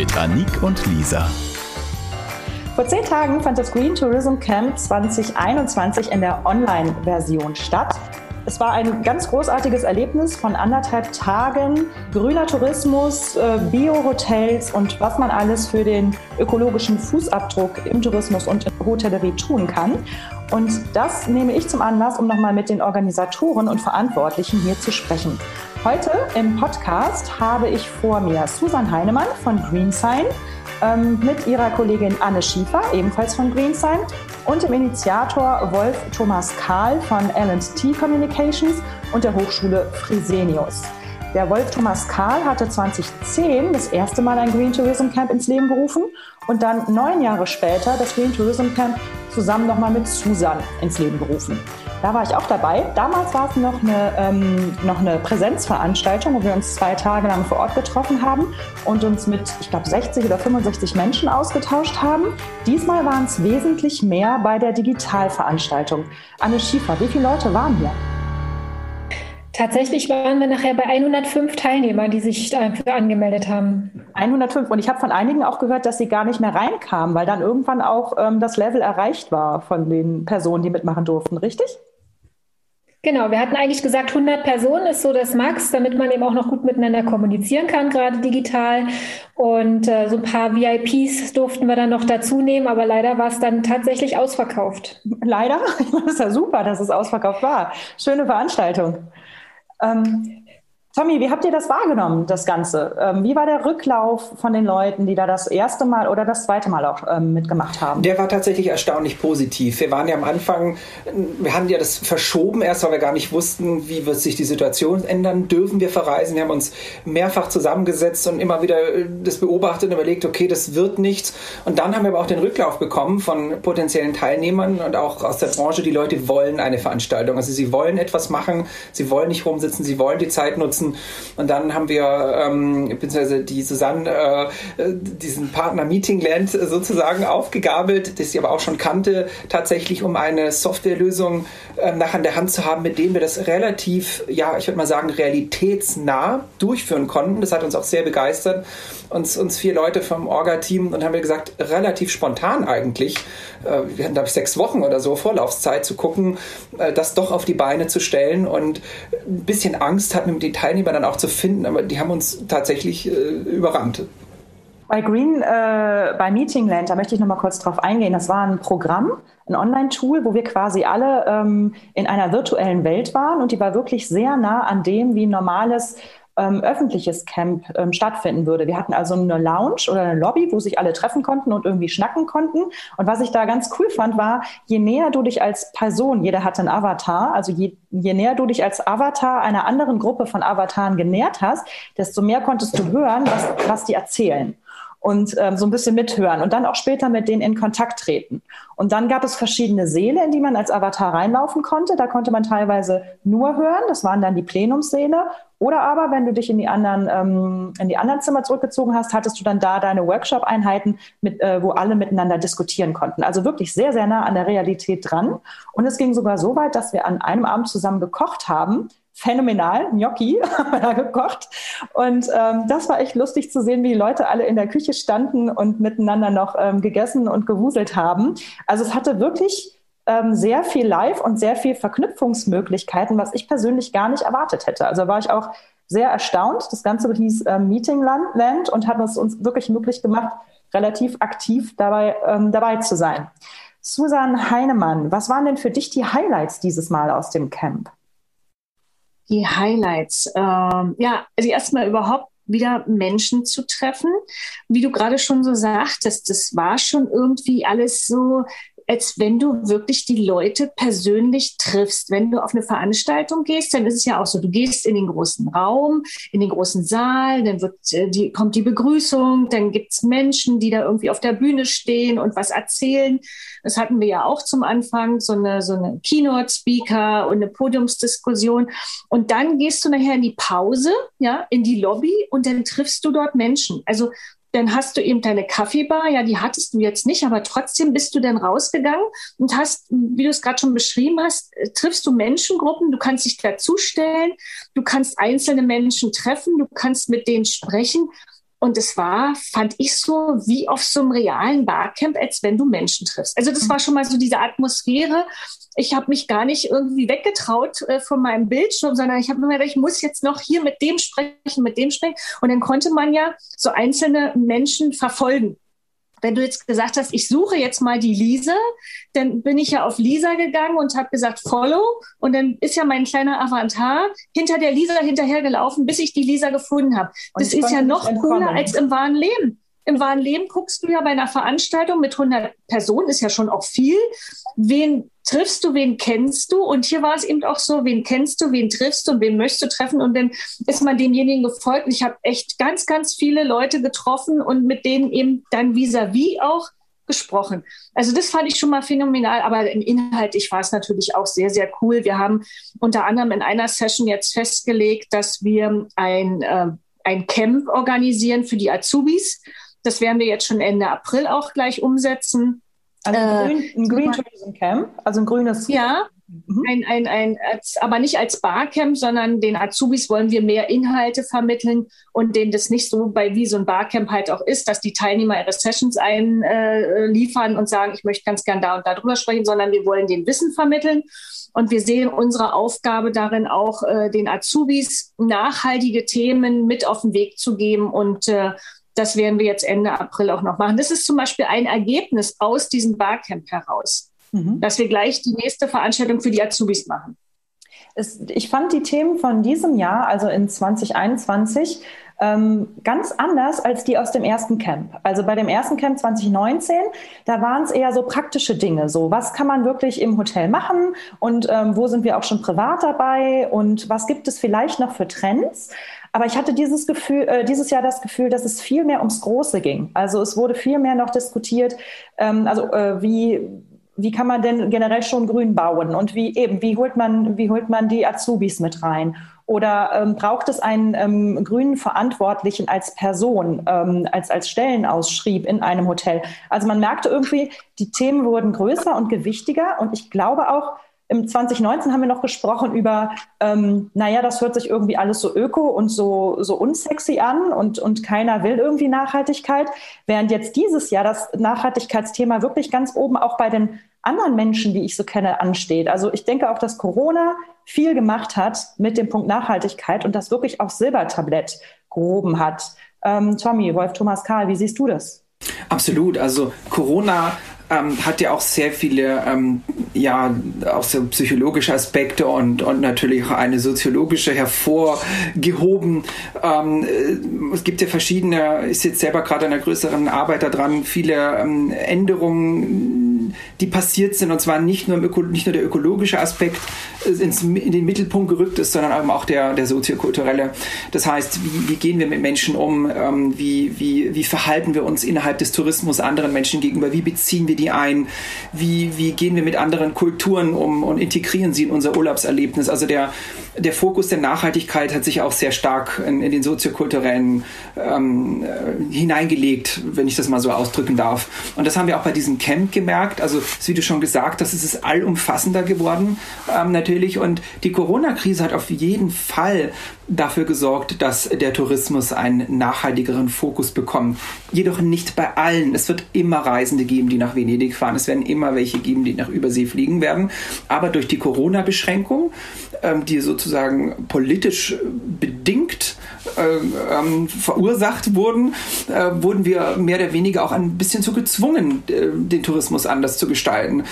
Mit Anik und Lisa. Vor zehn Tagen fand das Green Tourism Camp 2021 in der Online-Version statt. Es war ein ganz großartiges Erlebnis von anderthalb Tagen. Grüner Tourismus, äh, Bio-Hotels und was man alles für den ökologischen Fußabdruck im Tourismus und in Hotellerie tun kann. Und das nehme ich zum Anlass, um nochmal mit den Organisatoren und Verantwortlichen hier zu sprechen. Heute im Podcast habe ich vor mir Susan Heinemann von GreenSign ähm, mit ihrer Kollegin Anne Schiefer, ebenfalls von GreenSign, und dem Initiator Wolf Thomas Kahl von L&T Communications und der Hochschule Fresenius. Der Wolf Thomas Kahl hatte 2010 das erste Mal ein Green Tourism Camp ins Leben gerufen und dann neun Jahre später das Green Tourism Camp zusammen nochmal mit Susan ins Leben gerufen. Da war ich auch dabei. Damals war es noch eine, ähm, noch eine Präsenzveranstaltung, wo wir uns zwei Tage lang vor Ort getroffen haben und uns mit, ich glaube, 60 oder 65 Menschen ausgetauscht haben. Diesmal waren es wesentlich mehr bei der Digitalveranstaltung. Anne Schiefer, wie viele Leute waren hier? Tatsächlich waren wir nachher bei 105 Teilnehmern, die sich dafür angemeldet haben. 105. Und ich habe von einigen auch gehört, dass sie gar nicht mehr reinkamen, weil dann irgendwann auch ähm, das Level erreicht war von den Personen, die mitmachen durften, richtig? Genau, wir hatten eigentlich gesagt, 100 Personen ist so das Max, damit man eben auch noch gut miteinander kommunizieren kann, gerade digital. Und äh, so ein paar VIPs durften wir dann noch dazu nehmen, aber leider war es dann tatsächlich ausverkauft. Leider? Das ist ja super, dass es ausverkauft war. Schöne Veranstaltung. Ähm, Tommy, wie habt ihr das wahrgenommen, das Ganze? Ähm, wie war der Rücklauf von den Leuten, die da das erste Mal oder das zweite Mal auch ähm, mitgemacht haben? Der war tatsächlich erstaunlich positiv. Wir waren ja am Anfang, wir haben ja das verschoben erst, weil wir gar nicht wussten, wie wird sich die Situation ändern. Dürfen wir verreisen? Wir haben uns mehrfach zusammengesetzt und immer wieder äh, das beobachtet und überlegt, okay, das wird nichts. Und dann haben wir aber auch den Rücklauf bekommen von potenziellen Teilnehmern und auch aus der Branche. Die Leute wollen eine Veranstaltung. Also sie wollen etwas machen, sie wollen nicht rumsitzen, sie wollen die Zeit nutzen nutzen. Und dann haben wir, ähm, beziehungsweise die Susanne, äh, diesen Partner Meeting Land sozusagen aufgegabelt, das sie aber auch schon kannte, tatsächlich um eine Softwarelösung äh, nach an der Hand zu haben, mit dem wir das relativ, ja, ich würde mal sagen, realitätsnah durchführen konnten. Das hat uns auch sehr begeistert. Uns, uns vier Leute vom Orga-Team und haben wir gesagt, relativ spontan eigentlich, äh, wir hatten, glaube ich, sechs Wochen oder so Vorlaufzeit zu gucken, äh, das doch auf die Beine zu stellen und ein bisschen Angst hatten, die Teilnehmer dann auch zu finden, aber die haben uns tatsächlich äh, überrannt. Bei Green, äh, bei Meetingland, da möchte ich noch mal kurz drauf eingehen. Das war ein Programm, ein Online-Tool, wo wir quasi alle ähm, in einer virtuellen Welt waren und die war wirklich sehr nah an dem, wie ein normales ähm, öffentliches Camp ähm, stattfinden würde. Wir hatten also eine Lounge oder eine Lobby, wo sich alle treffen konnten und irgendwie schnacken konnten. Und was ich da ganz cool fand, war, je näher du dich als Person, jeder hatte einen Avatar, also je, je näher du dich als Avatar einer anderen Gruppe von Avataren genährt hast, desto mehr konntest du hören, was, was die erzählen und ähm, so ein bisschen mithören und dann auch später mit denen in Kontakt treten. Und dann gab es verschiedene Säle, in die man als Avatar reinlaufen konnte. Da konnte man teilweise nur hören, das waren dann die Plenumssäle. Oder aber, wenn du dich in die anderen, ähm, in die anderen Zimmer zurückgezogen hast, hattest du dann da deine Workshop-Einheiten, mit, äh, wo alle miteinander diskutieren konnten. Also wirklich sehr, sehr nah an der Realität dran. Und es ging sogar so weit, dass wir an einem Abend zusammen gekocht haben phänomenal. Gnocchi haben wir da gekocht. Und ähm, das war echt lustig zu sehen, wie die Leute alle in der Küche standen und miteinander noch ähm, gegessen und gewuselt haben. Also es hatte wirklich ähm, sehr viel Live und sehr viel Verknüpfungsmöglichkeiten, was ich persönlich gar nicht erwartet hätte. Also war ich auch sehr erstaunt. Das Ganze hieß ähm, Meeting Land und hat es uns wirklich möglich gemacht, relativ aktiv dabei, ähm, dabei zu sein. Susan Heinemann, was waren denn für dich die Highlights dieses Mal aus dem Camp? die Highlights? Ähm, ja, also erstmal überhaupt wieder Menschen zu treffen. Wie du gerade schon so sagtest, das war schon irgendwie alles so als wenn du wirklich die Leute persönlich triffst. Wenn du auf eine Veranstaltung gehst, dann ist es ja auch so, du gehst in den großen Raum, in den großen Saal, dann wird äh, die, kommt die Begrüßung, dann gibt's Menschen, die da irgendwie auf der Bühne stehen und was erzählen. Das hatten wir ja auch zum Anfang, so eine, so eine Keynote-Speaker und eine Podiumsdiskussion. Und dann gehst du nachher in die Pause, ja, in die Lobby und dann triffst du dort Menschen. Also dann hast du eben deine Kaffeebar, ja, die hattest du jetzt nicht, aber trotzdem bist du dann rausgegangen und hast, wie du es gerade schon beschrieben hast, äh, triffst du Menschengruppen, du kannst dich dazustellen, du kannst einzelne Menschen treffen, du kannst mit denen sprechen und es war, fand ich so, wie auf so einem realen Barcamp, als wenn du Menschen triffst. Also das war schon mal so diese Atmosphäre. Ich habe mich gar nicht irgendwie weggetraut äh, von meinem Bildschirm, sondern ich habe mir gedacht, ich muss jetzt noch hier mit dem sprechen, mit dem sprechen. Und dann konnte man ja so einzelne Menschen verfolgen wenn du jetzt gesagt hast, ich suche jetzt mal die Lisa, dann bin ich ja auf Lisa gegangen und habe gesagt, follow. Und dann ist ja mein kleiner Avatar hinter der Lisa hinterhergelaufen, bis ich die Lisa gefunden habe. Das ist ja noch cooler als im wahren Leben. Im wahren Leben guckst du ja bei einer Veranstaltung mit 100 Personen, ist ja schon auch viel. Wen triffst du, wen kennst du? Und hier war es eben auch so, wen kennst du, wen triffst du und wen möchtest du treffen? Und dann ist man demjenigen gefolgt. Und ich habe echt ganz, ganz viele Leute getroffen und mit denen eben dann vis-à-vis -vis auch gesprochen. Also das fand ich schon mal phänomenal, aber inhaltlich war es natürlich auch sehr, sehr cool. Wir haben unter anderem in einer Session jetzt festgelegt, dass wir ein, äh, ein Camp organisieren für die Azubis. Das werden wir jetzt schon Ende April auch gleich umsetzen. Also ein, Green, ein Green Tourism Camp, also ein grünes. Ja, mhm. ein, ein, ein, aber nicht als Barcamp, sondern den Azubis wollen wir mehr Inhalte vermitteln und denen das nicht so bei wie so ein Barcamp halt auch ist, dass die Teilnehmer ihre Sessions einliefern äh, und sagen, ich möchte ganz gern da und da drüber sprechen, sondern wir wollen den Wissen vermitteln. Und wir sehen unsere Aufgabe darin auch, äh, den Azubis nachhaltige Themen mit auf den Weg zu geben und äh, das werden wir jetzt Ende April auch noch machen. Das ist zum Beispiel ein Ergebnis aus diesem Barcamp heraus, mhm. dass wir gleich die nächste Veranstaltung für die Azubis machen. Es, ich fand die Themen von diesem Jahr, also in 2021, ähm, ganz anders als die aus dem ersten Camp. Also bei dem ersten Camp 2019, da waren es eher so praktische Dinge. So, was kann man wirklich im Hotel machen und ähm, wo sind wir auch schon privat dabei und was gibt es vielleicht noch für Trends? Aber ich hatte dieses Gefühl, äh, dieses Jahr das Gefühl, dass es viel mehr ums Große ging. Also es wurde viel mehr noch diskutiert, ähm, also äh, wie wie kann man denn generell schon grün bauen und wie eben wie holt man wie holt man die Azubis mit rein oder ähm, braucht es einen ähm, grünen Verantwortlichen als Person, ähm, als, als Stellenausschrieb in einem Hotel? Also man merkte irgendwie, die Themen wurden größer und gewichtiger. Und ich glaube auch, im 2019 haben wir noch gesprochen über, ähm, naja, das hört sich irgendwie alles so öko und so, so unsexy an und, und keiner will irgendwie Nachhaltigkeit. Während jetzt dieses Jahr das Nachhaltigkeitsthema wirklich ganz oben auch bei den anderen Menschen, die ich so kenne, ansteht. Also ich denke auch, dass Corona viel gemacht hat mit dem Punkt Nachhaltigkeit und das wirklich auf Silbertablett gehoben hat. Ähm, Tommy, Wolf Thomas Karl, wie siehst du das? Absolut. Also Corona ähm, hat ja auch sehr viele, ähm, ja, auch so psychologische Aspekte und, und natürlich auch eine soziologische hervorgehoben. Ähm, äh, es gibt ja verschiedene, ist jetzt selber gerade an einer größeren Arbeit daran, viele ähm, Änderungen die passiert sind, und zwar nicht nur, Öko, nicht nur der ökologische Aspekt äh, ins, in den Mittelpunkt gerückt ist, sondern auch der, der soziokulturelle. Das heißt, wie, wie gehen wir mit Menschen um? Ähm, wie, wie, wie verhalten wir uns innerhalb des Tourismus anderen Menschen gegenüber? Wie beziehen wir die ein? Wie, wie gehen wir mit anderen Kulturen um und integrieren sie in unser Urlaubserlebnis? Also der, der Fokus der Nachhaltigkeit hat sich auch sehr stark in, in den soziokulturellen ähm, äh, hineingelegt, wenn ich das mal so ausdrücken darf. Und das haben wir auch bei diesem Camp gemerkt. Also, wie du schon gesagt hast, es ist allumfassender geworden ähm, natürlich. Und die Corona-Krise hat auf jeden Fall dafür gesorgt, dass der Tourismus einen nachhaltigeren Fokus bekommt. Jedoch nicht bei allen. Es wird immer Reisende geben, die nach Venedig fahren. Es werden immer welche geben, die nach Übersee fliegen werden. Aber durch die Corona-Beschränkung, ähm, die sozusagen politisch bedingt äh, ähm, verursacht wurden, äh, wurden wir mehr oder weniger auch ein bisschen zu gezwungen, äh, den Tourismus anders zu gestalten.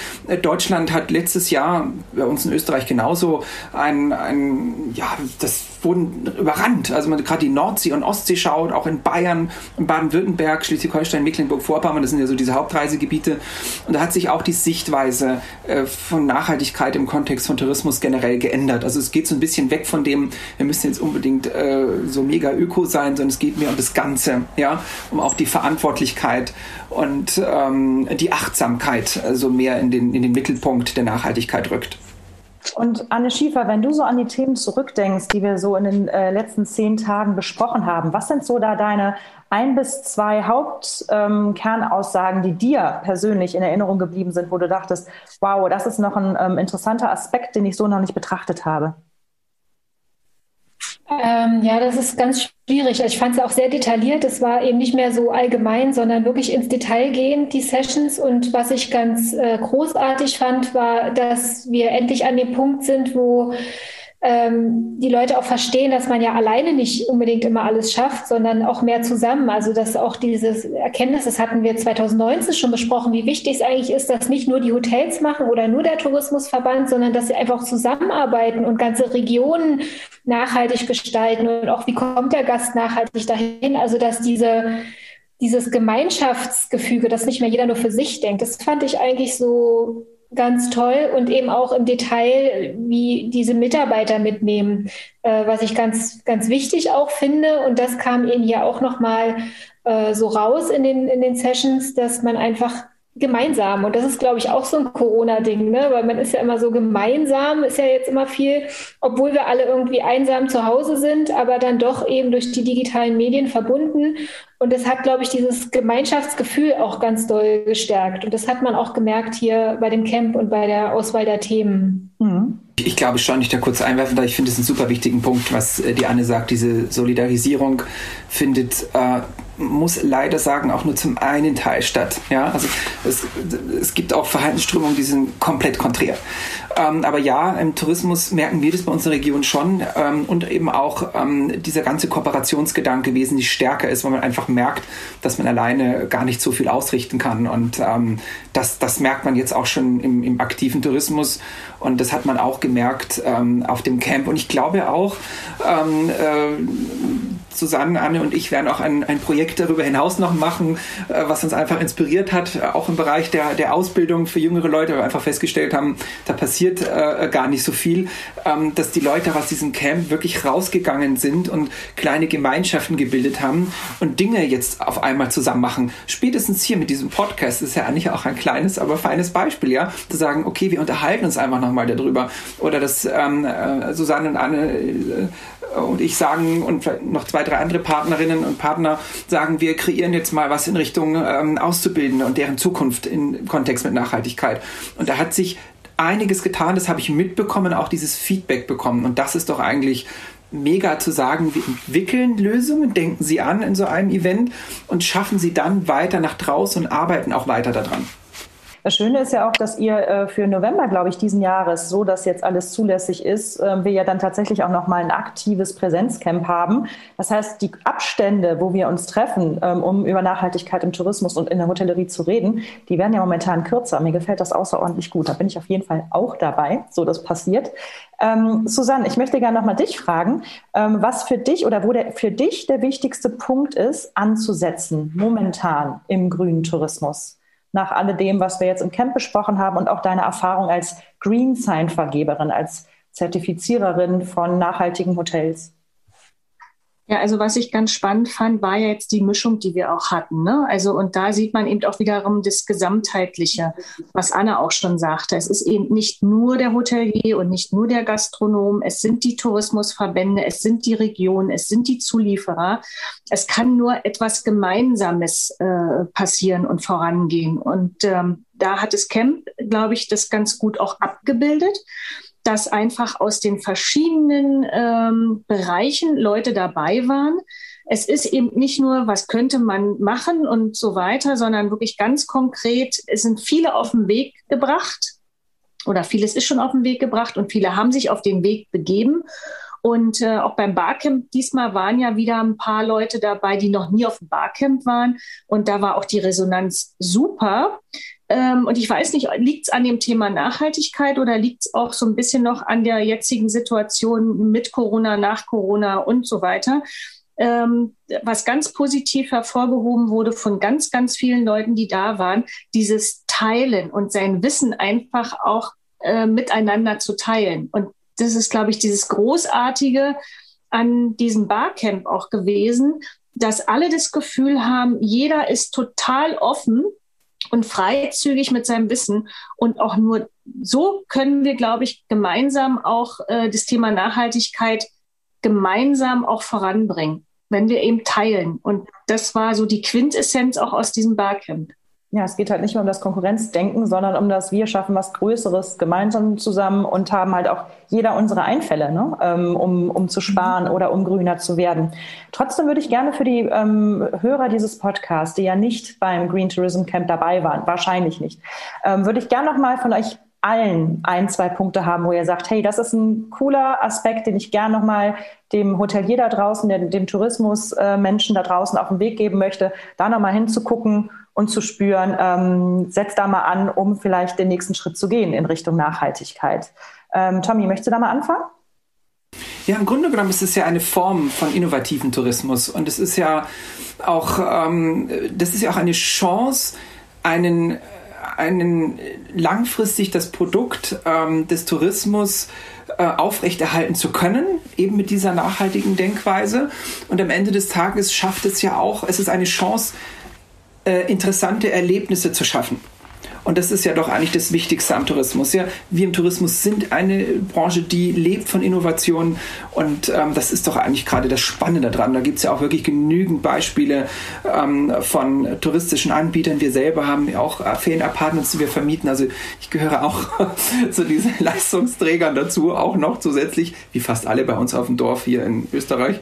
Deutschland hat letztes Jahr, bei uns in Österreich genauso, ein, ein ja, das wurden überrannt. Also man gerade die Nordsee und Ostsee schaut, auch in Bayern, Baden-Württemberg, Schleswig-Holstein, Mecklenburg-Vorpommern, das sind ja so diese Hauptreisegebiete. Und da hat sich auch die Sichtweise äh, von Nachhaltigkeit im Kontext von Tourismus generell geändert. Also es geht so ein bisschen weg von dem, wir müssen jetzt unbedingt äh, so mega öko sein, sondern es geht mehr um das Ganze, ja, um auch die Verantwortlichkeit und ähm, die Achtsamkeit also mehr in den, in den Mittelpunkt der Nachhaltigkeit rückt. Und Anne Schiefer, wenn du so an die Themen zurückdenkst, die wir so in den äh, letzten zehn Tagen besprochen haben, was sind so da deine ein bis zwei Hauptkernaussagen, ähm, die dir persönlich in Erinnerung geblieben sind, wo du dachtest, wow, das ist noch ein ähm, interessanter Aspekt, den ich so noch nicht betrachtet habe? Ähm, ja, das ist ganz schwierig. Ich fand es auch sehr detailliert. Es war eben nicht mehr so allgemein, sondern wirklich ins Detail gehend, die Sessions. Und was ich ganz äh, großartig fand, war, dass wir endlich an dem Punkt sind, wo ähm, die Leute auch verstehen, dass man ja alleine nicht unbedingt immer alles schafft, sondern auch mehr zusammen. Also dass auch dieses Erkenntnis, das hatten wir 2019 schon besprochen, wie wichtig es eigentlich ist, dass nicht nur die Hotels machen oder nur der Tourismusverband, sondern dass sie einfach zusammenarbeiten und ganze Regionen nachhaltig gestalten und auch wie kommt der Gast nachhaltig dahin. Also dass diese dieses Gemeinschaftsgefüge, dass nicht mehr jeder nur für sich denkt, das fand ich eigentlich so ganz toll und eben auch im Detail, wie diese Mitarbeiter mitnehmen, äh, was ich ganz, ganz wichtig auch finde. Und das kam eben hier auch nochmal äh, so raus in den, in den Sessions, dass man einfach gemeinsam. Und das ist, glaube ich, auch so ein Corona-Ding, ne? weil man ist ja immer so gemeinsam, ist ja jetzt immer viel, obwohl wir alle irgendwie einsam zu Hause sind, aber dann doch eben durch die digitalen Medien verbunden. Und das hat, glaube ich, dieses Gemeinschaftsgefühl auch ganz doll gestärkt. Und das hat man auch gemerkt hier bei dem Camp und bei der Auswahl der Themen. Mhm. Ich glaube schon, ich da kurz einwerfen, da ich finde es einen super wichtigen Punkt, was äh, die Anne sagt. Diese Solidarisierung findet äh, muss leider sagen, auch nur zum einen Teil statt. Ja, also es, es gibt auch Verhaltensströmungen, die sind komplett konträr. Ähm, aber ja, im Tourismus merken wir das bei unserer Region schon ähm, und eben auch ähm, dieser ganze Kooperationsgedanke wesentlich stärker ist, weil man einfach merkt, dass man alleine gar nicht so viel ausrichten kann. Und ähm, das, das merkt man jetzt auch schon im, im aktiven Tourismus und das hat man auch gemerkt ähm, auf dem Camp. Und ich glaube auch, ähm, äh, Susanne, Anne und ich werden auch ein, ein Projekt darüber hinaus noch machen, äh, was uns einfach inspiriert hat, äh, auch im Bereich der, der Ausbildung für jüngere Leute, weil wir einfach festgestellt haben, da passiert äh, gar nicht so viel, ähm, dass die Leute aus diesem Camp wirklich rausgegangen sind und kleine Gemeinschaften gebildet haben und Dinge jetzt auf einmal zusammen machen. Spätestens hier mit diesem Podcast ist ja eigentlich auch ein kleines, aber feines Beispiel, ja, zu sagen, okay, wir unterhalten uns einfach nochmal darüber. Oder dass ähm, äh, Susanne und Anne äh, und ich sagen und noch zwei, drei andere Partnerinnen und Partner sagen, wir kreieren jetzt mal was in Richtung ähm, Auszubildende und deren Zukunft im Kontext mit Nachhaltigkeit. Und da hat sich einiges getan, das habe ich mitbekommen, auch dieses Feedback bekommen. Und das ist doch eigentlich mega zu sagen, wir entwickeln Lösungen, denken sie an in so einem Event und schaffen sie dann weiter nach draußen und arbeiten auch weiter daran. Das Schöne ist ja auch, dass ihr äh, für November, glaube ich, diesen Jahres, so dass jetzt alles zulässig ist, äh, wir ja dann tatsächlich auch nochmal ein aktives Präsenzcamp haben. Das heißt, die Abstände, wo wir uns treffen, ähm, um über Nachhaltigkeit im Tourismus und in der Hotellerie zu reden, die werden ja momentan kürzer. Mir gefällt das außerordentlich gut. Da bin ich auf jeden Fall auch dabei, so das passiert. Ähm, Susanne, ich möchte gerne nochmal dich fragen, ähm, was für dich oder wo der, für dich der wichtigste Punkt ist, anzusetzen momentan im grünen Tourismus nach alledem, was wir jetzt im Camp besprochen haben und auch deine Erfahrung als Green Sign Vergeberin, als Zertifiziererin von nachhaltigen Hotels. Ja, also was ich ganz spannend fand, war ja jetzt die Mischung, die wir auch hatten. Ne? Also und da sieht man eben auch wiederum das Gesamtheitliche, was Anna auch schon sagte. Es ist eben nicht nur der Hotelier und nicht nur der Gastronom, es sind die Tourismusverbände, es sind die Regionen, es sind die Zulieferer. Es kann nur etwas Gemeinsames äh, passieren und vorangehen. Und ähm, da hat das Camp, glaube ich, das ganz gut auch abgebildet dass einfach aus den verschiedenen ähm, Bereichen Leute dabei waren. Es ist eben nicht nur, was könnte man machen und so weiter, sondern wirklich ganz konkret, es sind viele auf den Weg gebracht oder vieles ist schon auf den Weg gebracht und viele haben sich auf den Weg begeben Und äh, auch beim Barcamp diesmal waren ja wieder ein paar Leute dabei, die noch nie auf dem Barcamp waren. Und da war auch die Resonanz super. Ähm, und ich weiß nicht, liegt es an dem Thema Nachhaltigkeit oder liegt es auch so ein bisschen noch an der jetzigen Situation mit Corona, nach Corona und so weiter? Ähm, was ganz positiv hervorgehoben wurde von ganz, ganz vielen Leuten, die da waren, dieses Teilen und sein Wissen einfach auch äh, miteinander zu teilen. Und das ist, glaube ich, dieses Großartige an diesem Barcamp auch gewesen, dass alle das Gefühl haben, jeder ist total offen und freizügig mit seinem Wissen. Und auch nur so können wir, glaube ich, gemeinsam auch äh, das Thema Nachhaltigkeit gemeinsam auch voranbringen, wenn wir eben teilen. Und das war so die Quintessenz auch aus diesem Barcamp. Ja, es geht halt nicht mehr um das Konkurrenzdenken, sondern um das wir schaffen was Größeres gemeinsam zusammen und haben halt auch jeder unsere Einfälle, ne? ähm, um, um zu sparen mhm. oder um grüner zu werden. Trotzdem würde ich gerne für die ähm, Hörer dieses Podcasts, die ja nicht beim Green Tourism Camp dabei waren, wahrscheinlich nicht, ähm, würde ich gerne noch mal von euch allen ein, zwei Punkte haben, wo ihr sagt, hey, das ist ein cooler Aspekt, den ich gerne nochmal dem Hotelier da draußen, dem, dem Tourismusmenschen äh, da draußen auf den Weg geben möchte, da nochmal hinzugucken und zu spüren, ähm, setz da mal an, um vielleicht den nächsten Schritt zu gehen in Richtung Nachhaltigkeit. Ähm, Tommy, möchtest du da mal anfangen? Ja, im Grunde genommen ist es ja eine Form von innovativen Tourismus und es ist ja auch, ähm, das ist ja auch eine Chance, einen, einen langfristig das Produkt ähm, des Tourismus äh, aufrechterhalten zu können, eben mit dieser nachhaltigen Denkweise. Und am Ende des Tages schafft es ja auch, es ist eine Chance, äh, interessante Erlebnisse zu schaffen. Und das ist ja doch eigentlich das Wichtigste am Tourismus. Ja, wir im Tourismus sind eine Branche, die lebt von Innovationen und ähm, das ist doch eigentlich gerade das Spannende daran. Da gibt es ja auch wirklich genügend Beispiele ähm, von touristischen Anbietern. Wir selber haben auch Ferienapartments, die wir vermieten. Also ich gehöre auch zu diesen Leistungsträgern dazu, auch noch zusätzlich, wie fast alle bei uns auf dem Dorf hier in Österreich.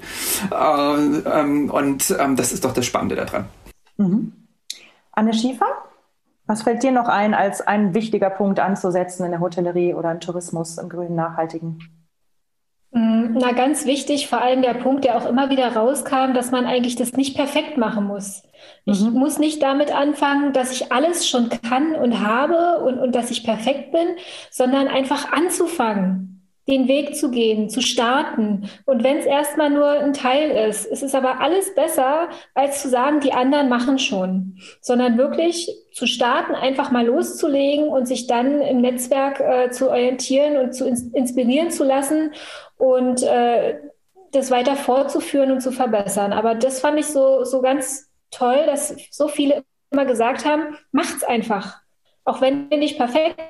Äh, ähm, und ähm, das ist doch das Spannende daran. Mhm. Anne Schiefer, was fällt dir noch ein, als ein wichtiger Punkt anzusetzen in der Hotellerie oder im Tourismus, im grünen, nachhaltigen? Mm, na, ganz wichtig, vor allem der Punkt, der auch immer wieder rauskam, dass man eigentlich das nicht perfekt machen muss. Ich mhm. muss nicht damit anfangen, dass ich alles schon kann und habe und, und dass ich perfekt bin, sondern einfach anzufangen den Weg zu gehen, zu starten. Und wenn es erstmal nur ein Teil ist, ist es aber alles besser, als zu sagen, die anderen machen schon, sondern wirklich zu starten, einfach mal loszulegen und sich dann im Netzwerk äh, zu orientieren und zu ins inspirieren zu lassen und äh, das weiter fortzuführen und zu verbessern. Aber das fand ich so, so ganz toll, dass so viele immer gesagt haben, macht's einfach. Auch wenn ihr nicht perfekt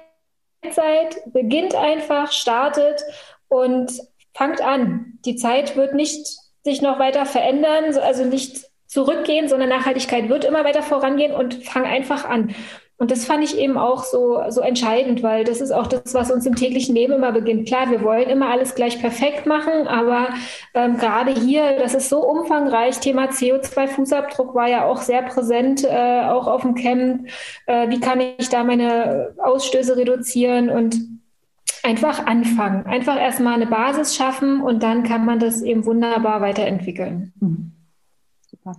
seid, beginnt einfach, startet und fangt an. Die Zeit wird nicht sich noch weiter verändern, also nicht zurückgehen, sondern Nachhaltigkeit wird immer weiter vorangehen und fang einfach an. Und das fand ich eben auch so, so entscheidend, weil das ist auch das, was uns im täglichen Leben immer beginnt. Klar, wir wollen immer alles gleich perfekt machen, aber ähm, gerade hier, das ist so umfangreich. Thema CO2-Fußabdruck war ja auch sehr präsent, äh, auch auf dem Camp. Äh, wie kann ich da meine Ausstöße reduzieren und einfach anfangen. Einfach erstmal eine Basis schaffen und dann kann man das eben wunderbar weiterentwickeln. Mhm. Super.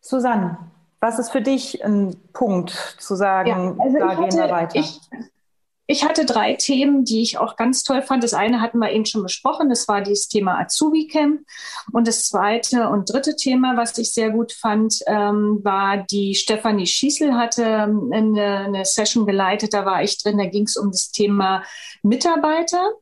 Susanne, was ist für dich ein Punkt zu sagen, ja, also da gehen wir weiter? Ich, ich hatte drei Themen, die ich auch ganz toll fand. Das eine hatten wir eben schon besprochen, das war dieses Thema Azubi-Camp. Und das zweite und dritte Thema, was ich sehr gut fand, ähm, war die Stefanie Schießel hatte ähm, eine, eine Session geleitet, da war ich drin, da ging es um das Thema Mitarbeiter.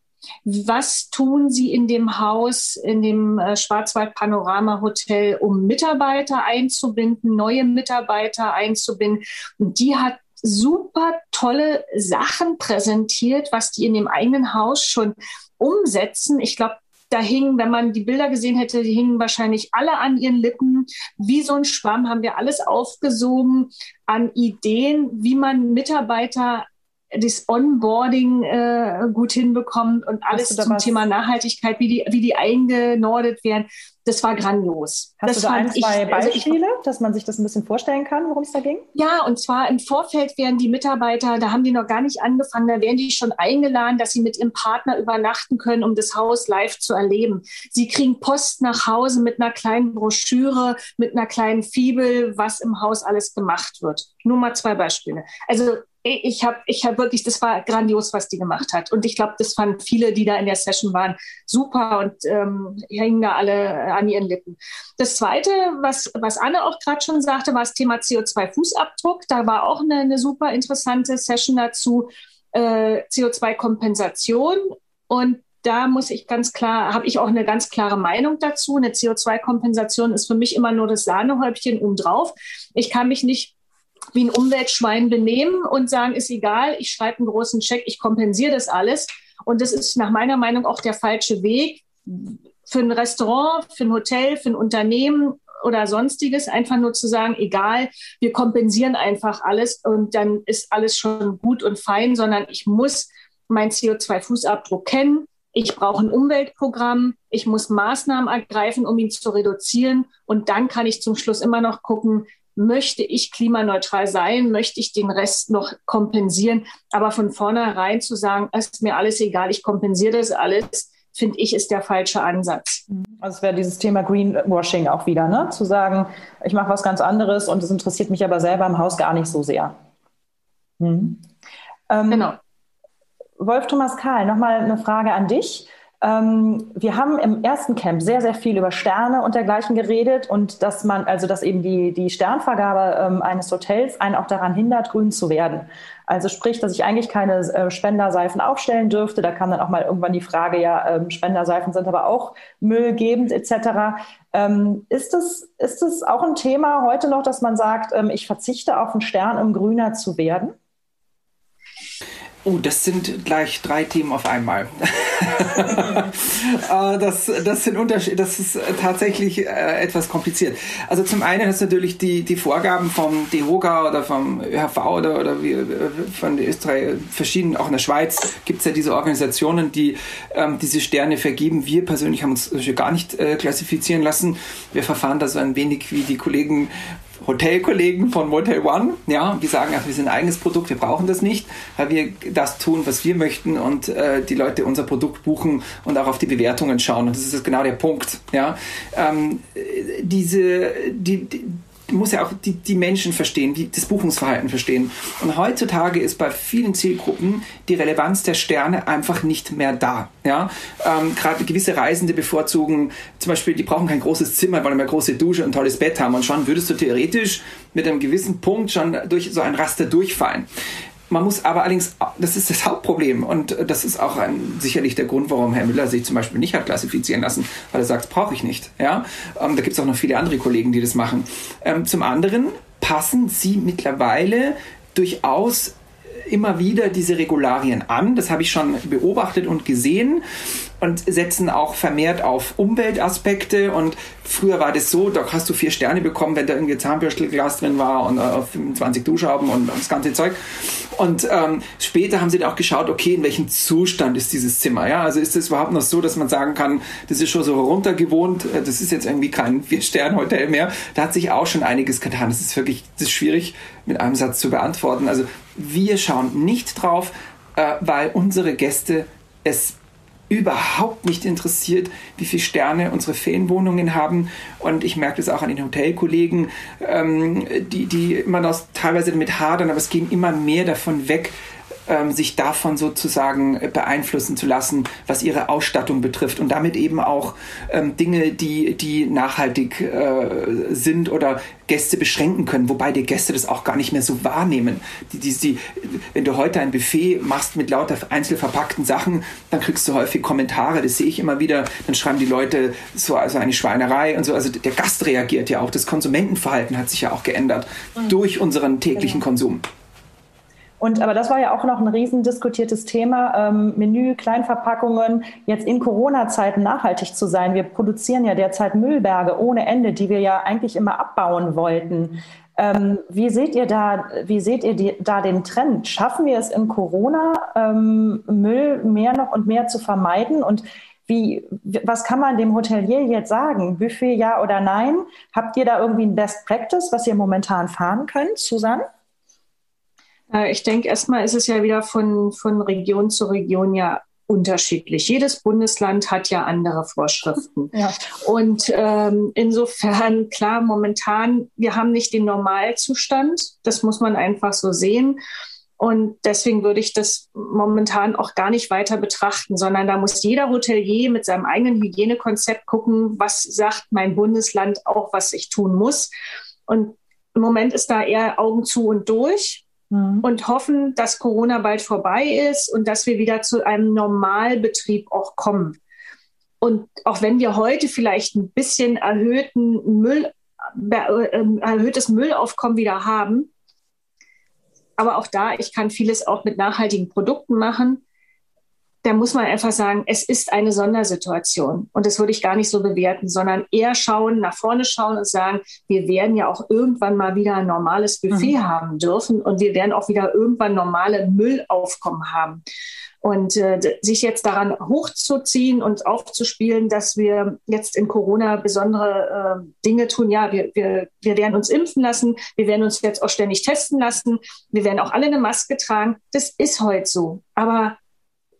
Was tun Sie in dem Haus, in dem äh, Schwarzwald Panorama Hotel, um Mitarbeiter einzubinden, neue Mitarbeiter einzubinden? Und die hat super tolle Sachen präsentiert, was die in dem eigenen Haus schon umsetzen. Ich glaube, da hingen, wenn man die Bilder gesehen hätte, die hingen wahrscheinlich alle an ihren Lippen. Wie so ein Schwamm haben wir alles aufgesogen an Ideen, wie man Mitarbeiter das Onboarding äh, gut hinbekommt und alles zum was? Thema Nachhaltigkeit, wie die, wie die eingenordet werden. Das war grandios. Hast das du da ein, zwei ich, Beispiele, also ich, dass man sich das ein bisschen vorstellen kann, worum es da ging? Ja, und zwar im Vorfeld werden die Mitarbeiter, da haben die noch gar nicht angefangen, da werden die schon eingeladen, dass sie mit ihrem Partner übernachten können, um das Haus live zu erleben. Sie kriegen Post nach Hause mit einer kleinen Broschüre, mit einer kleinen Fibel, was im Haus alles gemacht wird. Nur mal zwei Beispiele. Also ich habe ich hab wirklich, das war grandios, was die gemacht hat. Und ich glaube, das fanden viele, die da in der Session waren, super und ähm, hängen da alle an ihren Lippen. Das Zweite, was, was Anne auch gerade schon sagte, war das Thema CO2-Fußabdruck. Da war auch eine, eine super interessante Session dazu, äh, CO2-Kompensation. Und da muss ich ganz klar, habe ich auch eine ganz klare Meinung dazu. Eine CO2-Kompensation ist für mich immer nur das Sahnehäubchen obendrauf. Ich kann mich nicht wie ein Umweltschwein benehmen und sagen, ist egal, ich schreibe einen großen Scheck, ich kompensiere das alles. Und das ist nach meiner Meinung auch der falsche Weg für ein Restaurant, für ein Hotel, für ein Unternehmen oder sonstiges, einfach nur zu sagen, egal, wir kompensieren einfach alles und dann ist alles schon gut und fein, sondern ich muss meinen CO2-Fußabdruck kennen. Ich brauche ein Umweltprogramm. Ich muss Maßnahmen ergreifen, um ihn zu reduzieren. Und dann kann ich zum Schluss immer noch gucken, möchte ich klimaneutral sein, möchte ich den Rest noch kompensieren. Aber von vornherein zu sagen, es ist mir alles egal, ich kompensiere das alles, finde ich, ist der falsche Ansatz. Also es wäre dieses Thema Greenwashing auch wieder, ne? Zu sagen, ich mache was ganz anderes und es interessiert mich aber selber im Haus gar nicht so sehr. Mhm. Ähm, genau. Wolf Thomas Kahl, nochmal eine Frage an dich. Ähm, wir haben im ersten Camp sehr, sehr viel über Sterne und dergleichen geredet und dass man, also dass eben die, die Sternvergabe ähm, eines Hotels einen auch daran hindert, grün zu werden. Also sprich, dass ich eigentlich keine äh, Spenderseifen aufstellen dürfte. Da kam dann auch mal irgendwann die Frage, ja, ähm, Spenderseifen sind aber auch müllgebend etc. Ähm, ist es ist es auch ein Thema heute noch, dass man sagt, ähm, ich verzichte auf einen Stern, um grüner zu werden? Oh, das sind gleich drei Themen auf einmal. Äh, das, das sind Unterschiede, das ist tatsächlich äh, etwas kompliziert. Also zum einen ist natürlich die, die Vorgaben vom DEHOGA oder vom ÖHV oder, oder wie, von Österreich, verschieden, auch in der Schweiz gibt es ja diese Organisationen, die ähm, diese Sterne vergeben. Wir persönlich haben uns gar nicht äh, klassifizieren lassen. Wir verfahren da so ein wenig wie die Kollegen Hotelkollegen von Motel One, ja, die sagen, ach, wir sind ein eigenes Produkt, wir brauchen das nicht, weil wir das tun, was wir möchten und äh, die Leute unser Produkt buchen und auch auf die Bewertungen schauen. Und das ist genau der Punkt. Ja. Ähm, diese, die, die muss ja auch die, die Menschen verstehen, die, das Buchungsverhalten verstehen. Und heutzutage ist bei vielen Zielgruppen die Relevanz der Sterne einfach nicht mehr da. Ja? Ähm, Gerade gewisse Reisende bevorzugen, zum Beispiel, die brauchen kein großes Zimmer, wollen eine große Dusche und ein tolles Bett haben. Und schon würdest du theoretisch mit einem gewissen Punkt schon durch so ein Raster durchfallen. Man muss aber allerdings, das ist das Hauptproblem und das ist auch ein, sicherlich der Grund, warum Herr Müller sich zum Beispiel nicht hat klassifizieren lassen, weil er sagt, brauche ich nicht. Ja? Ähm, da gibt es auch noch viele andere Kollegen, die das machen. Ähm, zum anderen passen sie mittlerweile durchaus immer wieder diese Regularien an. Das habe ich schon beobachtet und gesehen und setzen auch vermehrt auf Umweltaspekte. Und früher war das so, da hast du vier Sterne bekommen, wenn da irgendwie Zahnbürstelglas drin war und äh, 25 Duschhauben und das ganze Zeug. Und ähm, später haben sie dann auch geschaut, okay, in welchem Zustand ist dieses Zimmer? Ja, also ist es überhaupt noch so, dass man sagen kann, das ist schon so runtergewohnt, äh, das ist jetzt irgendwie kein Vier-Sterne-Hotel mehr. Da hat sich auch schon einiges getan. Das ist wirklich das ist schwierig mit einem Satz zu beantworten. Also wir schauen nicht drauf, äh, weil unsere Gäste es überhaupt nicht interessiert, wie viele Sterne unsere Ferienwohnungen haben. Und ich merke das auch an den Hotelkollegen, ähm, die, die immer noch teilweise damit hadern, aber es gehen immer mehr davon weg, ähm, sich davon sozusagen beeinflussen zu lassen, was ihre Ausstattung betrifft und damit eben auch ähm, Dinge, die, die nachhaltig äh, sind oder Gäste beschränken können, wobei die Gäste das auch gar nicht mehr so wahrnehmen. Die, die, die, wenn du heute ein Buffet machst mit lauter einzeln verpackten Sachen, dann kriegst du häufig Kommentare, das sehe ich immer wieder, dann schreiben die Leute so also eine Schweinerei und so. Also der Gast reagiert ja auch, das Konsumentenverhalten hat sich ja auch geändert mhm. durch unseren täglichen genau. Konsum. Und aber das war ja auch noch ein riesen diskutiertes Thema, ähm, Menü, Kleinverpackungen, jetzt in Corona-Zeiten nachhaltig zu sein. Wir produzieren ja derzeit Müllberge ohne Ende, die wir ja eigentlich immer abbauen wollten. Ähm, wie seht ihr da, wie seht ihr die, da den Trend? Schaffen wir es in Corona, ähm, Müll mehr noch und mehr zu vermeiden? Und wie, was kann man dem Hotelier jetzt sagen? Buffet ja oder nein? Habt ihr da irgendwie ein Best Practice, was ihr momentan fahren könnt, Susanne? Äh, ich denke, erstmal ist es ja wieder von, von Region zu Region ja unterschiedlich. Jedes Bundesland hat ja andere Vorschriften. Ja. Und ähm, insofern, klar, momentan, wir haben nicht den Normalzustand. Das muss man einfach so sehen. Und deswegen würde ich das momentan auch gar nicht weiter betrachten, sondern da muss jeder Hotelier mit seinem eigenen Hygienekonzept gucken, was sagt mein Bundesland auch, was ich tun muss. Und im Moment ist da eher Augen zu und durch mhm. und hoffen, dass Corona bald vorbei ist und dass wir wieder zu einem Normalbetrieb auch kommen. Und auch wenn wir heute vielleicht ein bisschen erhöhten Müll, äh, erhöhtes Müllaufkommen wieder haben, aber auch da, ich kann vieles auch mit nachhaltigen Produkten machen da muss man einfach sagen, es ist eine Sondersituation. Und das würde ich gar nicht so bewerten, sondern eher schauen, nach vorne schauen und sagen, wir werden ja auch irgendwann mal wieder ein normales Buffet mhm. haben dürfen und wir werden auch wieder irgendwann normale Müllaufkommen haben. Und äh, sich jetzt daran hochzuziehen und aufzuspielen, dass wir jetzt in Corona besondere äh, Dinge tun. Ja, wir, wir, wir werden uns impfen lassen, wir werden uns jetzt auch ständig testen lassen, wir werden auch alle eine Maske tragen. Das ist heute so. Aber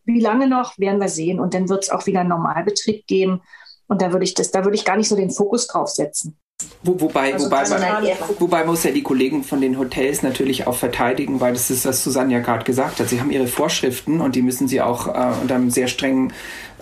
wie lange noch, werden wir sehen. Und dann wird es auch wieder einen Normalbetrieb geben. Und da würde ich das, da würde ich gar nicht so den Fokus drauf setzen. Wo, wobei, also wobei, man, wobei muss ja die Kollegen von den Hotels natürlich auch verteidigen, weil das ist, was Susanne ja gerade gesagt hat. Sie haben ihre Vorschriften und die müssen sie auch äh, unter einem sehr strengen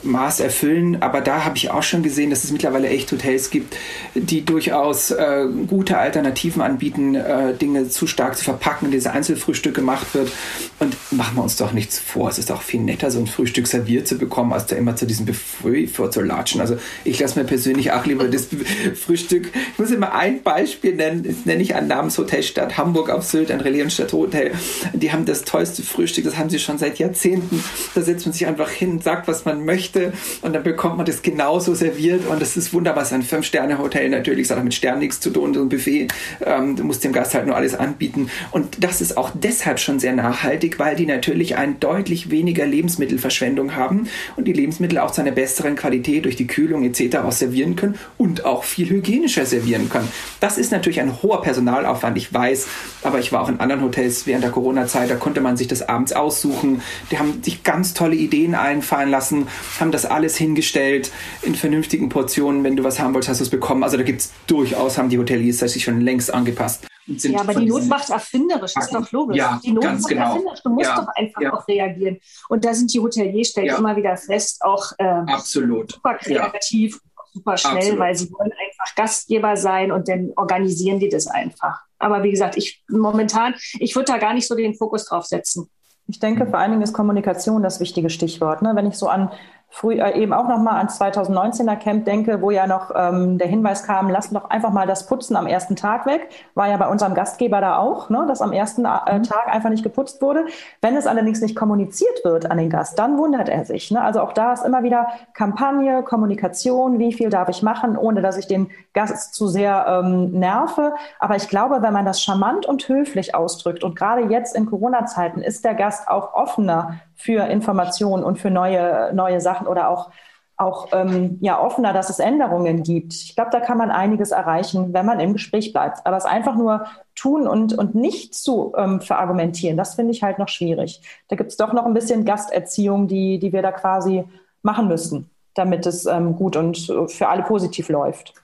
Maß erfüllen. Aber da habe ich auch schon gesehen, dass es mittlerweile echt Hotels gibt, die durchaus äh, gute Alternativen anbieten, äh, Dinge zu stark zu verpacken, diese Einzelfrühstück gemacht wird. Und machen wir uns doch nichts vor. Es ist auch viel netter, so ein Frühstück serviert zu bekommen, als da immer zu diesem Buffet vorzulatschen. Also ich lasse mir persönlich auch lieber das Frühstück. Ich muss immer ein Beispiel nennen, das nenne ich ein Namenshotel Stadt Hamburg auf Sylt, ein Religionsstadt Hotel. Die haben das tollste Frühstück, das haben sie schon seit Jahrzehnten. Da setzt man sich einfach hin, sagt, was man möchte und dann bekommt man das genauso serviert und das ist wunderbar. Es ist ein Fünf-Sterne-Hotel natürlich, es hat mit Sternen nichts zu tun, so ein Buffet. Ähm, du musst dem Gast halt nur alles anbieten und das ist auch deshalb schon sehr nachhaltig, weil die natürlich ein deutlich weniger Lebensmittelverschwendung haben und die Lebensmittel auch zu einer besseren Qualität durch die Kühlung etc. auch servieren können und auch viel hygienischer servieren können. Das ist natürlich ein hoher Personalaufwand, ich weiß, aber ich war auch in anderen Hotels während der Corona-Zeit, da konnte man sich das abends aussuchen. Die haben sich ganz tolle Ideen einfallen lassen, haben das alles hingestellt in vernünftigen Portionen. Wenn du was haben wolltest, hast du es bekommen. Also da gibt es durchaus, haben die Hoteliers sich schon längst angepasst. ja, aber die Not macht erfinderisch, das ist doch logisch. Ja, die Not macht genau. erfinderisch, du musst ja, doch einfach ja. auch reagieren. Und da sind die Hoteliers, stelle ich Ja. immer wieder fest, auch Absolut. super kreativ, super schnell, Absolut. weil sie wollen Gastgeber sein und dann organisieren die das einfach. Aber wie gesagt, ich momentan, ich würde da gar nicht so den Fokus drauf setzen. Ich denke, vor allen Dingen ist Kommunikation das wichtige Stichwort. Ne? Wenn ich so an früh, äh, eben auch nochmal ans 2019er Camp denke, wo ja noch ähm, der Hinweis kam, lasst doch einfach mal das Putzen am ersten Tag weg. War ja bei unserem Gastgeber da auch, ne? dass am ersten äh, Tag einfach nicht geputzt wurde. Wenn es allerdings nicht kommuniziert wird an den Gast, dann wundert er sich. Ne? Also auch da ist immer wieder Kampagne, Kommunikation, wie viel darf ich machen, ohne dass ich den Gast zu sehr ähm, nerve. Aber ich glaube, wenn man das charmant und höflich ausdrückt und gerade jetzt in Corona-Zeiten ist der Gast auch offener für Informationen und für neue, neue Sachen oder auch, auch ähm, ja, offener, dass es Änderungen gibt. Ich glaube, da kann man einiges erreichen, wenn man im Gespräch bleibt. Aber es einfach nur tun und, und nicht zu ähm, verargumentieren, das finde ich halt noch schwierig. Da gibt es doch noch ein bisschen Gasterziehung, die, die wir da quasi machen müssen, damit es ähm, gut und für alle positiv läuft.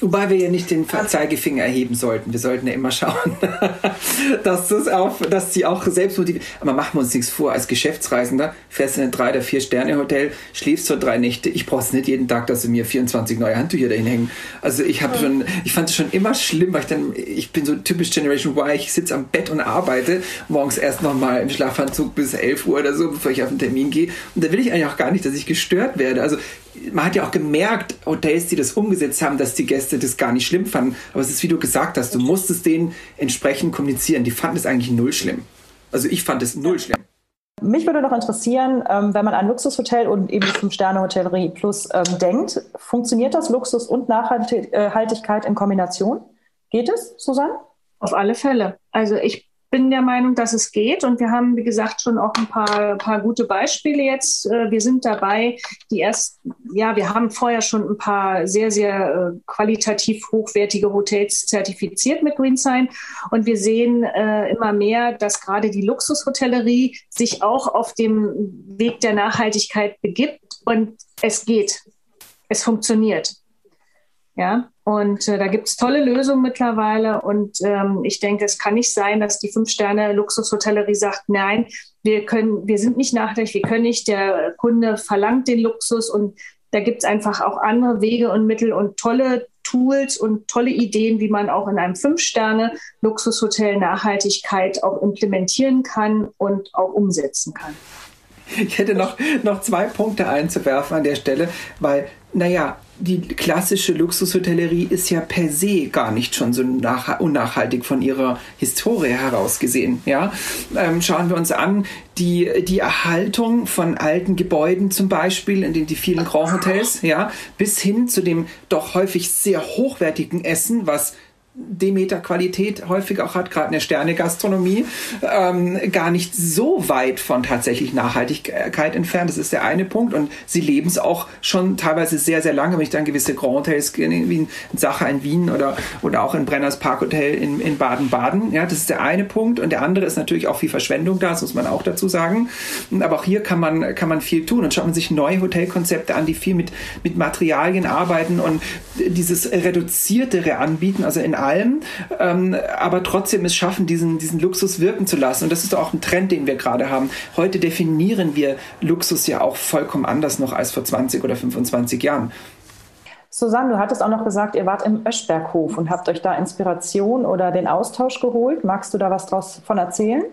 Wobei wir ja nicht den Zeigefinger erheben sollten. Wir sollten ja immer schauen, dass das auch, dass die auch selbst motiviert. Aber machen wir uns nichts vor. Als Geschäftsreisender fährst du in ein drei oder vier Sterne Hotel, schläfst für drei Nächte. Ich brauche es nicht jeden Tag, dass sie mir 24 neue Handtücher dahin hängen. Also ich habe schon, ich fand es schon immer schlimm, weil ich dann, ich bin so typisch Generation Y. Ich sitze am Bett und arbeite morgens erst noch mal im Schlafanzug bis 11 Uhr oder so, bevor ich auf den Termin gehe. Und da will ich eigentlich auch gar nicht, dass ich gestört werde. Also man hat ja auch gemerkt, Hotels, die das umgesetzt haben, dass die Gäste das gar nicht schlimm fanden. Aber es ist, wie du gesagt hast, du musstest denen entsprechend kommunizieren. Die fanden es eigentlich null schlimm. Also ich fand es null schlimm. Mich würde noch interessieren, ähm, wenn man an Luxushotel und eben Fünf-Sterne-Hotellerie Plus ähm, denkt, funktioniert das Luxus und Nachhaltigkeit in Kombination? Geht es, Susanne? Auf alle Fälle. Also ich bin der Meinung, dass es geht. Und wir haben, wie gesagt, schon auch ein paar, paar gute Beispiele jetzt. Äh, wir sind dabei, die erst, ja, wir haben vorher schon ein paar sehr, sehr äh, qualitativ hochwertige Hotels zertifiziert mit GreenSign. Und wir sehen äh, immer mehr, dass gerade die Luxushotellerie sich auch auf dem Weg der Nachhaltigkeit begibt. Und es geht. Es funktioniert. Ja, und äh, da gibt es tolle Lösungen mittlerweile. Und ähm, ich denke, es kann nicht sein, dass die Fünf-Sterne-Luxushotellerie sagt, nein, wir können, wir sind nicht nachhaltig, wir können nicht, der Kunde verlangt den Luxus und da gibt es einfach auch andere Wege und Mittel und tolle Tools und tolle Ideen, wie man auch in einem Fünf-Sterne-Luxushotel Nachhaltigkeit auch implementieren kann und auch umsetzen kann. Ich hätte noch, noch zwei Punkte einzuwerfen an der Stelle, weil, naja, die klassische Luxushotellerie ist ja per se gar nicht schon so unnachhaltig von ihrer Historie heraus gesehen. Ja? Ähm, schauen wir uns an, die, die Erhaltung von alten Gebäuden zum Beispiel, in den die vielen Grand Hotels, ja, bis hin zu dem doch häufig sehr hochwertigen Essen, was Demeter-Qualität häufig auch hat, gerade in der Sterne-Gastronomie, ähm, gar nicht so weit von tatsächlich Nachhaltigkeit entfernt. Das ist der eine Punkt. Und sie leben es auch schon teilweise sehr, sehr lange. Wenn ich dann gewisse Grand Hotels wie in Sache in Wien oder, oder auch in Brenners Park Hotel in, in Baden-Baden. Ja, das ist der eine Punkt. Und der andere ist natürlich auch viel Verschwendung da, das muss man auch dazu sagen. Aber auch hier kann man, kann man viel tun. Und schaut man sich neue Hotelkonzepte an, die viel mit, mit Materialien arbeiten und dieses reduziertere anbieten, also in allem, ähm, aber trotzdem es schaffen, diesen, diesen Luxus wirken zu lassen. Und das ist auch ein Trend, den wir gerade haben. Heute definieren wir Luxus ja auch vollkommen anders noch als vor 20 oder 25 Jahren. Susanne, du hattest auch noch gesagt, ihr wart im Öschberghof und habt euch da Inspiration oder den Austausch geholt. Magst du da was draus von erzählen?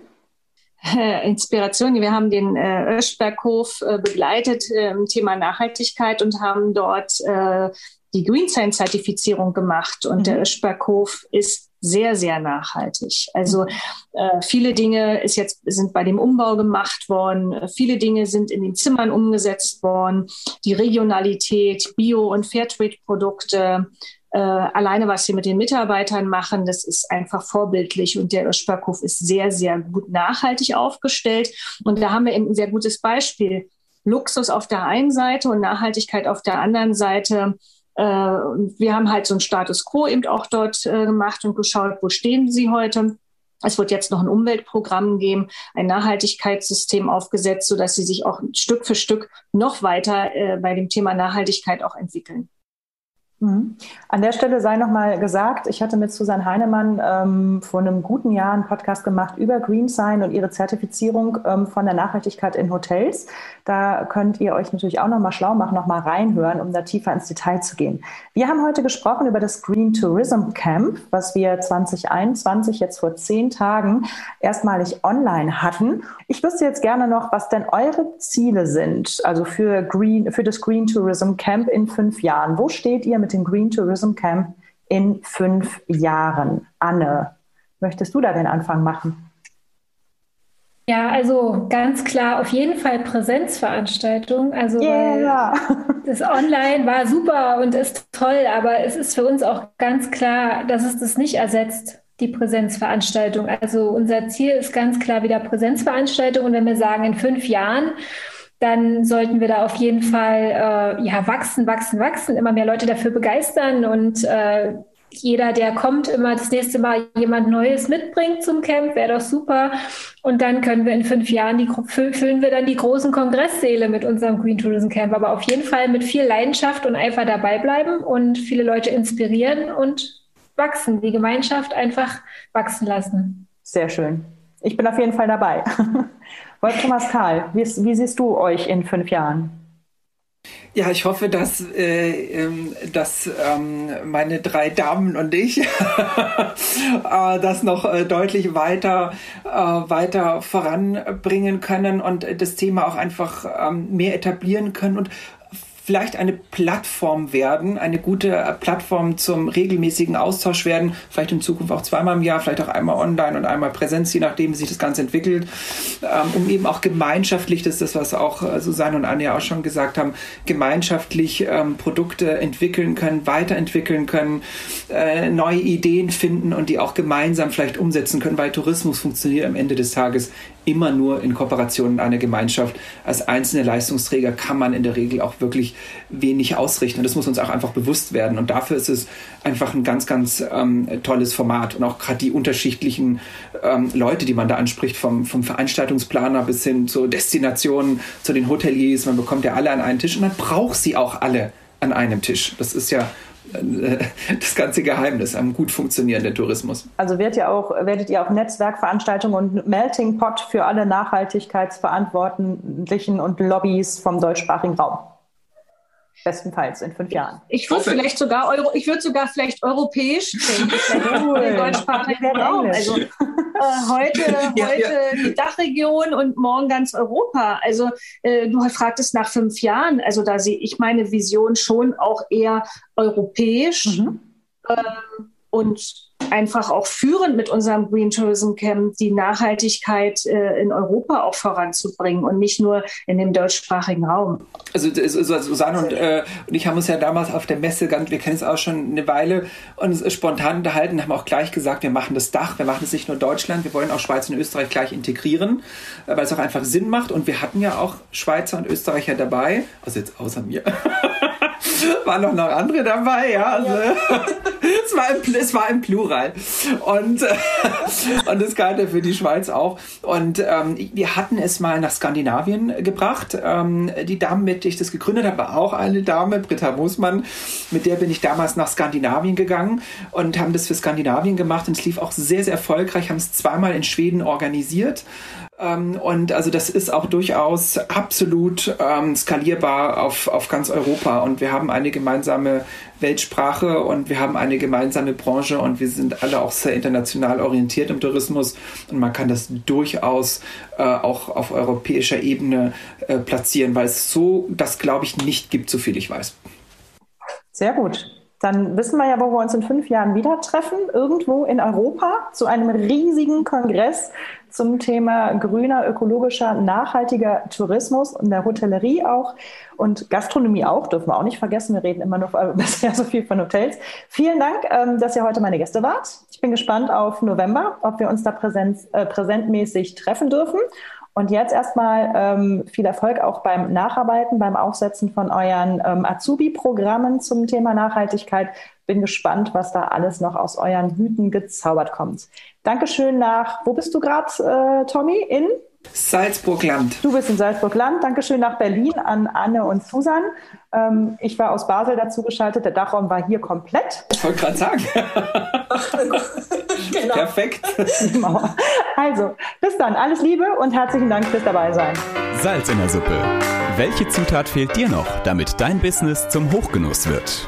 Inspiration. Wir haben den äh, Öschberghof äh, begleitet äh, im Thema Nachhaltigkeit und haben dort äh, die Green Science Zertifizierung gemacht und mhm. der Öschberghof ist sehr, sehr nachhaltig. Also äh, viele Dinge ist jetzt, sind bei dem Umbau gemacht worden, viele Dinge sind in den Zimmern umgesetzt worden, die Regionalität, Bio- und Fairtrade-Produkte, äh, alleine was sie mit den Mitarbeitern machen, das ist einfach vorbildlich und der Öschberghof ist sehr, sehr gut nachhaltig aufgestellt. Und da haben wir eben ein sehr gutes Beispiel. Luxus auf der einen Seite und Nachhaltigkeit auf der anderen Seite wir haben halt so einen Status quo eben auch dort äh, gemacht und geschaut, wo stehen sie heute. Es wird jetzt noch ein Umweltprogramm geben, ein Nachhaltigkeitssystem aufgesetzt, sodass sie sich auch Stück für Stück noch weiter äh, bei dem Thema Nachhaltigkeit auch entwickeln. Mhm. An der Stelle sei nochmal gesagt, ich hatte mit Susanne Heinemann ähm, vor einem guten Jahr einen Podcast gemacht über Green Sign und ihre Zertifizierung ähm, von der Nachhaltigkeit in Hotels. Da könnt ihr euch natürlich auch nochmal schlau machen, nochmal reinhören, um da tiefer ins Detail zu gehen. Wir haben heute gesprochen über das Green Tourism Camp, was wir 2021 jetzt vor zehn Tagen erstmalig online hatten. Ich wüsste jetzt gerne noch, was denn eure Ziele sind, also für, Green, für das Green Tourism Camp in fünf Jahren. Wo steht ihr mit mit dem Green Tourism Camp in fünf Jahren? Anne, möchtest du da den Anfang machen? Ja, also ganz klar auf jeden Fall Präsenzveranstaltung. Also yeah. das Online war super und ist toll, aber es ist für uns auch ganz klar, dass es das nicht ersetzt, die Präsenzveranstaltung. Also unser Ziel ist ganz klar wieder Präsenzveranstaltung und wenn wir sagen in fünf Jahren, dann sollten wir da auf jeden Fall äh, ja wachsen, wachsen, wachsen, immer mehr Leute dafür begeistern und äh, jeder, der kommt, immer das nächste Mal jemand Neues mitbringt zum Camp, wäre doch super. Und dann können wir in fünf Jahren die füllen wir dann die großen Kongresssäle mit unserem Green Tourism Camp. Aber auf jeden Fall mit viel Leidenschaft und Eifer dabei bleiben und viele Leute inspirieren und wachsen, die Gemeinschaft einfach wachsen lassen. Sehr schön. Ich bin auf jeden Fall dabei. Wolf Thomas Karl, wie, wie, siehst du euch in fünf Jahren? Ja, ich hoffe, dass, äh, ähm, dass ähm, meine drei Damen und ich äh, das noch äh, deutlich weiter, äh, weiter voranbringen können und das Thema auch einfach ähm, mehr etablieren können und vielleicht eine Plattform werden, eine gute Plattform zum regelmäßigen Austausch werden, vielleicht in Zukunft auch zweimal im Jahr, vielleicht auch einmal online und einmal Präsenz, je nachdem, wie sich das Ganze entwickelt, ähm, um eben auch gemeinschaftlich, das ist das, was auch äh, Susanne und Anja auch schon gesagt haben, gemeinschaftlich ähm, Produkte entwickeln können, weiterentwickeln können, äh, neue Ideen finden und die auch gemeinsam vielleicht umsetzen können, weil Tourismus funktioniert am Ende des Tages immer nur in Kooperation in einer Gemeinschaft. Als einzelne Leistungsträger kann man in der Regel auch wirklich wenig ausrichten. Und das muss uns auch einfach bewusst werden. Und dafür ist es einfach ein ganz, ganz ähm, tolles Format. Und auch gerade die unterschiedlichen ähm, Leute, die man da anspricht, vom, vom Veranstaltungsplaner bis hin zur Destination, zu den Hoteliers. Man bekommt ja alle an einen Tisch und man braucht sie auch alle an einem Tisch. Das ist ja das ganze Geheimnis am gut funktionierenden Tourismus. Also werdet ihr auch, werdet ihr auch Netzwerkveranstaltungen und Melting Pot für alle Nachhaltigkeitsverantwortlichen und Lobbys vom deutschsprachigen Raum? Bestenfalls in fünf Jahren. Ich würde vielleicht sogar Euro, ich würde sogar vielleicht europäisch denken, cool. deutschsprachigen Raum. Also äh, heute, ja, heute ja. die Dachregion und morgen ganz Europa. Also äh, du fragtest nach fünf Jahren. Also da sehe ich meine Vision schon auch eher europäisch. Mhm. Ähm, und einfach auch führend mit unserem Green Tourism Camp die Nachhaltigkeit äh, in Europa auch voranzubringen und nicht nur in dem deutschsprachigen Raum. Also, Susanne und, äh, und ich haben uns ja damals auf der Messe, ganz, wir kennen es auch schon eine Weile, uns spontan unterhalten, haben auch gleich gesagt, wir machen das Dach, wir machen es nicht nur Deutschland, wir wollen auch Schweiz und Österreich gleich integrieren, äh, weil es auch einfach Sinn macht und wir hatten ja auch Schweizer und Österreicher dabei, also jetzt außer mir. waren noch noch andere dabei, ja. Also, ja. es, war im, es war im Plural. Und, und das galt für die Schweiz auch. Und ähm, wir hatten es mal nach Skandinavien gebracht. Ähm, die Dame, mit der ich das gegründet habe, war auch eine Dame, Britta Moosmann. Mit der bin ich damals nach Skandinavien gegangen und haben das für Skandinavien gemacht. Und es lief auch sehr, sehr erfolgreich, haben es zweimal in Schweden organisiert. Ähm, und also das ist auch durchaus absolut ähm, skalierbar auf, auf ganz Europa. Und wir haben eine gemeinsame Weltsprache und wir haben eine gemeinsame Branche und wir sind alle auch sehr international orientiert im Tourismus. Und man kann das durchaus äh, auch auf europäischer Ebene äh, platzieren, weil es so, das glaube ich, nicht gibt, so viel ich weiß. Sehr gut. Dann wissen wir ja, wo wir uns in fünf Jahren wieder treffen. Irgendwo in Europa zu einem riesigen Kongress zum Thema grüner, ökologischer, nachhaltiger Tourismus und der Hotellerie auch und Gastronomie auch, dürfen wir auch nicht vergessen. Wir reden immer noch bisher so viel von Hotels. Vielen Dank, ähm, dass ihr heute meine Gäste wart. Ich bin gespannt auf November, ob wir uns da präsent, äh, präsentmäßig treffen dürfen. Und jetzt erstmal ähm, viel Erfolg auch beim Nacharbeiten, beim Aufsetzen von euren ähm, Azubi-Programmen zum Thema Nachhaltigkeit. Bin gespannt, was da alles noch aus euren Hüten gezaubert kommt. Dankeschön nach, wo bist du gerade, äh, Tommy? In? Salzburg-Land. Du bist in Salzburg-Land. Dankeschön nach Berlin an Anne und Susan. Ähm, ich war aus Basel dazu geschaltet. Der Dachraum war hier komplett. Ich wollte gerade sagen. genau. Perfekt. Genau. Also, bis dann. Alles Liebe und herzlichen Dank fürs Dabeisein. Salz in der Suppe. Welche Zutat fehlt dir noch, damit dein Business zum Hochgenuss wird?